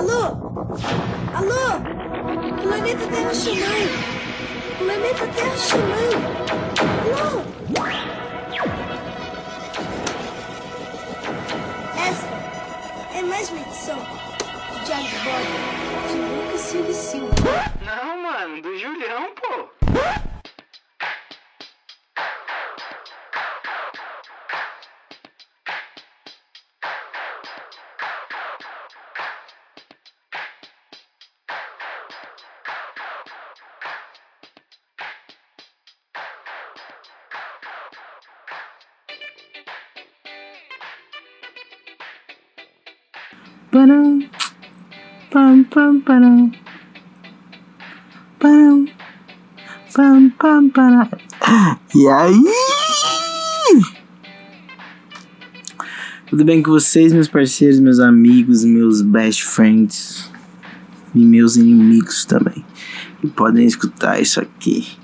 Alô? Alô? Planeta Terra chamando. Planeta Terra chamando. Alô? Essa é mais uma edição de Bordo de Lucas Silva Silva. Não, mano, do Julião, pô. Param. Pam, pam, param. Pam. Pam, pam, param. E aí? Tudo bem com vocês, meus parceiros, meus amigos, meus best friends e meus inimigos também, que podem escutar isso aqui.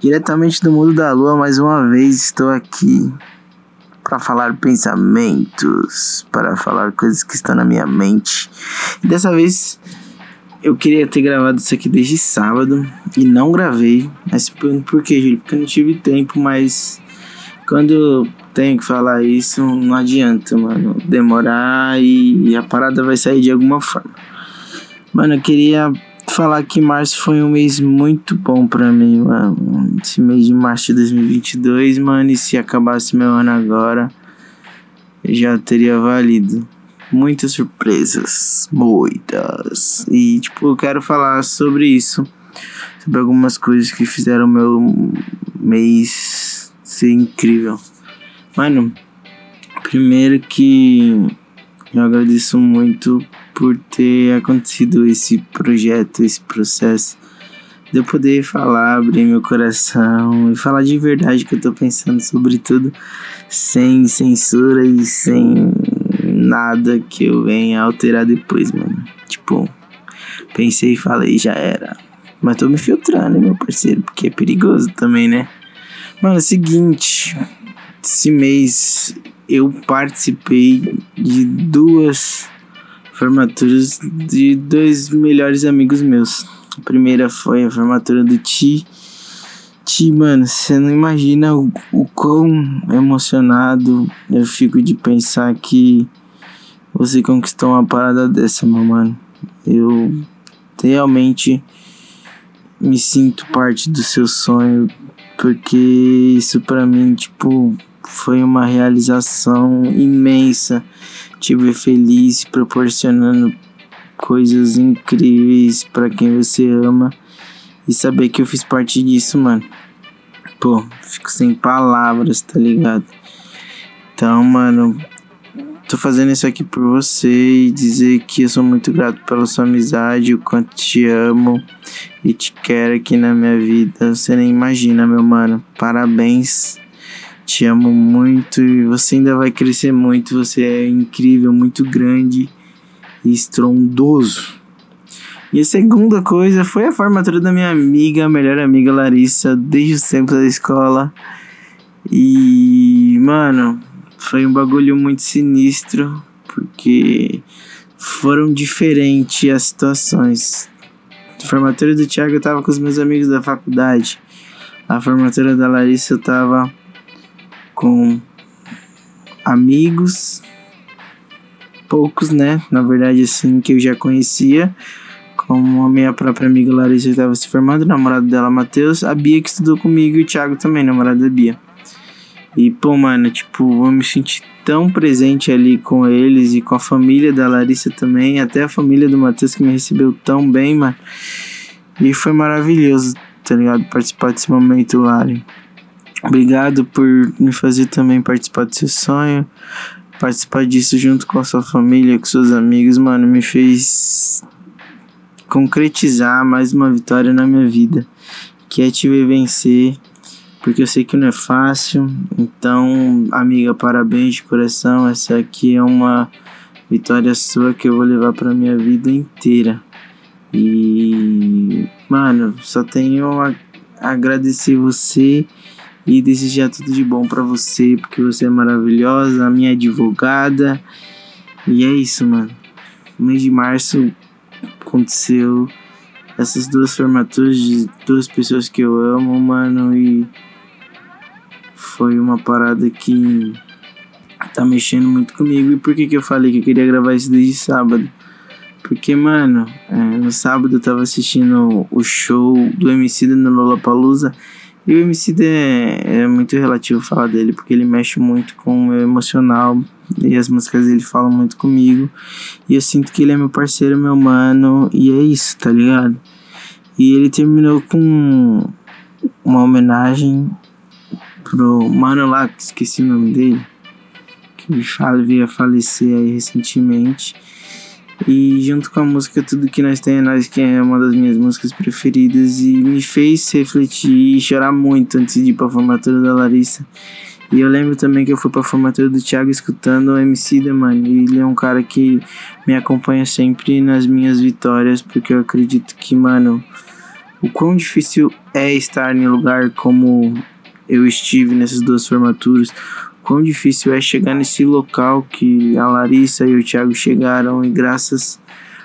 Diretamente do mundo da lua, mais uma vez estou aqui para falar pensamentos, para falar coisas que estão na minha mente. E dessa vez eu queria ter gravado isso aqui desde sábado e não gravei. Mas por que, Júlio? Porque eu não tive tempo, mas quando eu tenho que falar isso, não adianta, mano. Demorar e a parada vai sair de alguma forma. Mano, eu queria falar que março foi um mês muito bom pra mim, mano. Esse mês de março de 2022, mano. E se acabasse meu ano agora, já teria valido. Muitas surpresas, muitas. E, tipo, eu quero falar sobre isso. Sobre algumas coisas que fizeram meu mês ser incrível. Mano, primeiro que eu agradeço muito por ter acontecido esse projeto, esse processo. De eu poder falar, abrir meu coração e falar de verdade que eu tô pensando sobre tudo, sem censura e sem nada que eu venha alterar depois, mano. Tipo, pensei e falei, já era. Mas tô me filtrando, meu parceiro, porque é perigoso também, né? Mano, é o seguinte, esse mês eu participei de duas formaturas de dois melhores amigos meus. A primeira foi a formatura do Ti. Ti, mano, você não imagina o, o quão emocionado eu fico de pensar que você conquistou uma parada dessa, meu mano. Eu realmente me sinto parte do seu sonho, porque isso para mim, tipo, foi uma realização imensa te ver feliz, proporcionando coisas incríveis para quem você ama e saber que eu fiz parte disso, mano. Pô, fico sem palavras, tá ligado? Então, mano, tô fazendo isso aqui por você e dizer que eu sou muito grato pela sua amizade, o quanto te amo e te quero aqui na minha vida. Você nem imagina, meu mano. Parabéns te amo muito e você ainda vai crescer muito. Você é incrível, muito grande estrondoso. E a segunda coisa foi a formatura da minha amiga, melhor amiga Larissa, desde os tempos da escola. E, mano, foi um bagulho muito sinistro, porque foram diferentes as situações. A formatura do Thiago eu tava com os meus amigos da faculdade. A formatura da Larissa eu tava com amigos, poucos, né? Na verdade, assim, que eu já conhecia. Como a minha própria amiga Larissa estava se formando, namorado dela, Matheus, a Bia que estudou comigo e o Thiago também, namorado da Bia. E, pô, mano, tipo, eu me senti tão presente ali com eles e com a família da Larissa também, até a família do Matheus que me recebeu tão bem, mano. E foi maravilhoso, tá ligado? Participar desse momento, Lari. Obrigado por me fazer também participar do seu sonho. Participar disso junto com a sua família, com seus amigos, mano, me fez concretizar mais uma vitória na minha vida, que é te ver vencer, porque eu sei que não é fácil. Então, amiga, parabéns de coração. Essa aqui é uma vitória sua que eu vou levar para minha vida inteira. E, mano, só tenho a agradecer você e desejar tudo de bom para você, porque você é maravilhosa, minha advogada. E é isso, mano. O mês de março aconteceu essas duas formaturas de duas pessoas que eu amo, mano, e foi uma parada que tá mexendo muito comigo. E por que que eu falei que eu queria gravar isso desde sábado? Porque, mano, é, no sábado eu tava assistindo o show do MC no Lollapalooza e o MC é, é muito relativo falar dele, porque ele mexe muito com o meu emocional e as músicas dele falam muito comigo. E eu sinto que ele é meu parceiro, meu mano, e é isso, tá ligado? E ele terminou com uma homenagem pro mano lá, que esqueci o nome dele, que veio a falecer aí recentemente. E junto com a música Tudo Que Nós Tem é Nós, que é uma das minhas músicas preferidas, e me fez refletir e chorar muito antes de ir pra formatura da Larissa. E eu lembro também que eu fui pra formatura do Thiago escutando o MC da mano. E ele é um cara que me acompanha sempre nas minhas vitórias, porque eu acredito que, mano, o quão difícil é estar em um lugar como eu estive nessas duas formaturas quão difícil é chegar nesse local que a Larissa e o Thiago chegaram e graças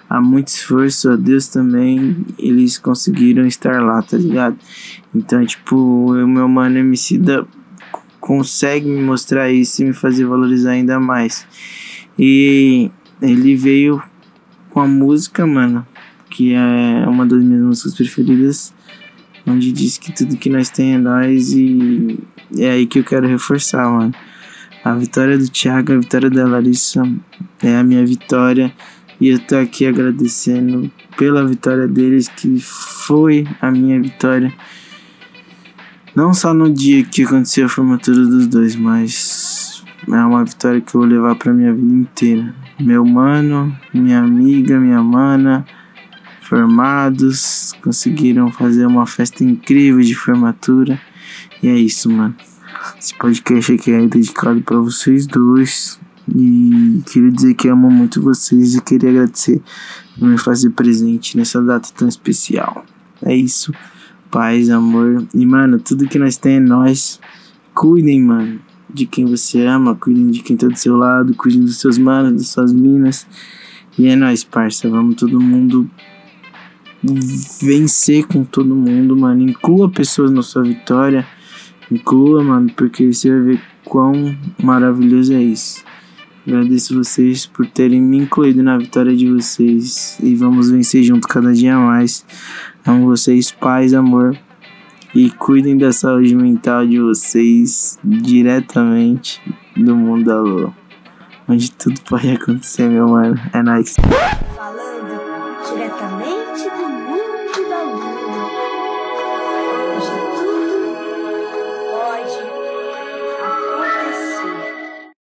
a muito esforço, a Deus também, eles conseguiram estar lá, tá ligado? Então, tipo, o meu mano Emicida consegue me mostrar isso e me fazer valorizar ainda mais. E ele veio com a música, mano, que é uma das minhas músicas preferidas, onde diz que tudo que nós tem é nós e é aí que eu quero reforçar, mano. A vitória do Thiago, a vitória da Larissa é a minha vitória. E eu tô aqui agradecendo pela vitória deles, que foi a minha vitória. Não só no dia que aconteceu a formatura dos dois, mas é uma vitória que eu vou levar pra minha vida inteira. Meu mano, minha amiga, minha mana, formados, conseguiram fazer uma festa incrível de formatura. E é isso, mano. Esse podcast aqui é dedicado para vocês dois. E queria dizer que amo muito vocês e queria agradecer por me fazer presente nessa data tão especial. É isso. Paz, amor. E, mano, tudo que nós temos é nós. Cuidem, mano, de quem você ama. Cuidem de quem tá do seu lado. Cuidem dos seus manos, das suas minas. E é nóis, parça. Vamos todo mundo vencer com todo mundo, mano. Inclua pessoas na sua vitória. Inclua, mano, porque você vai ver quão maravilhoso é isso. Agradeço vocês por terem me incluído na vitória de vocês e vamos vencer junto cada dia mais. Amo vocês, paz, amor. E cuidem da saúde mental de vocês diretamente do mundo da lua. Onde tudo pode acontecer, meu mano. É nóis. Falando diretamente do mundo.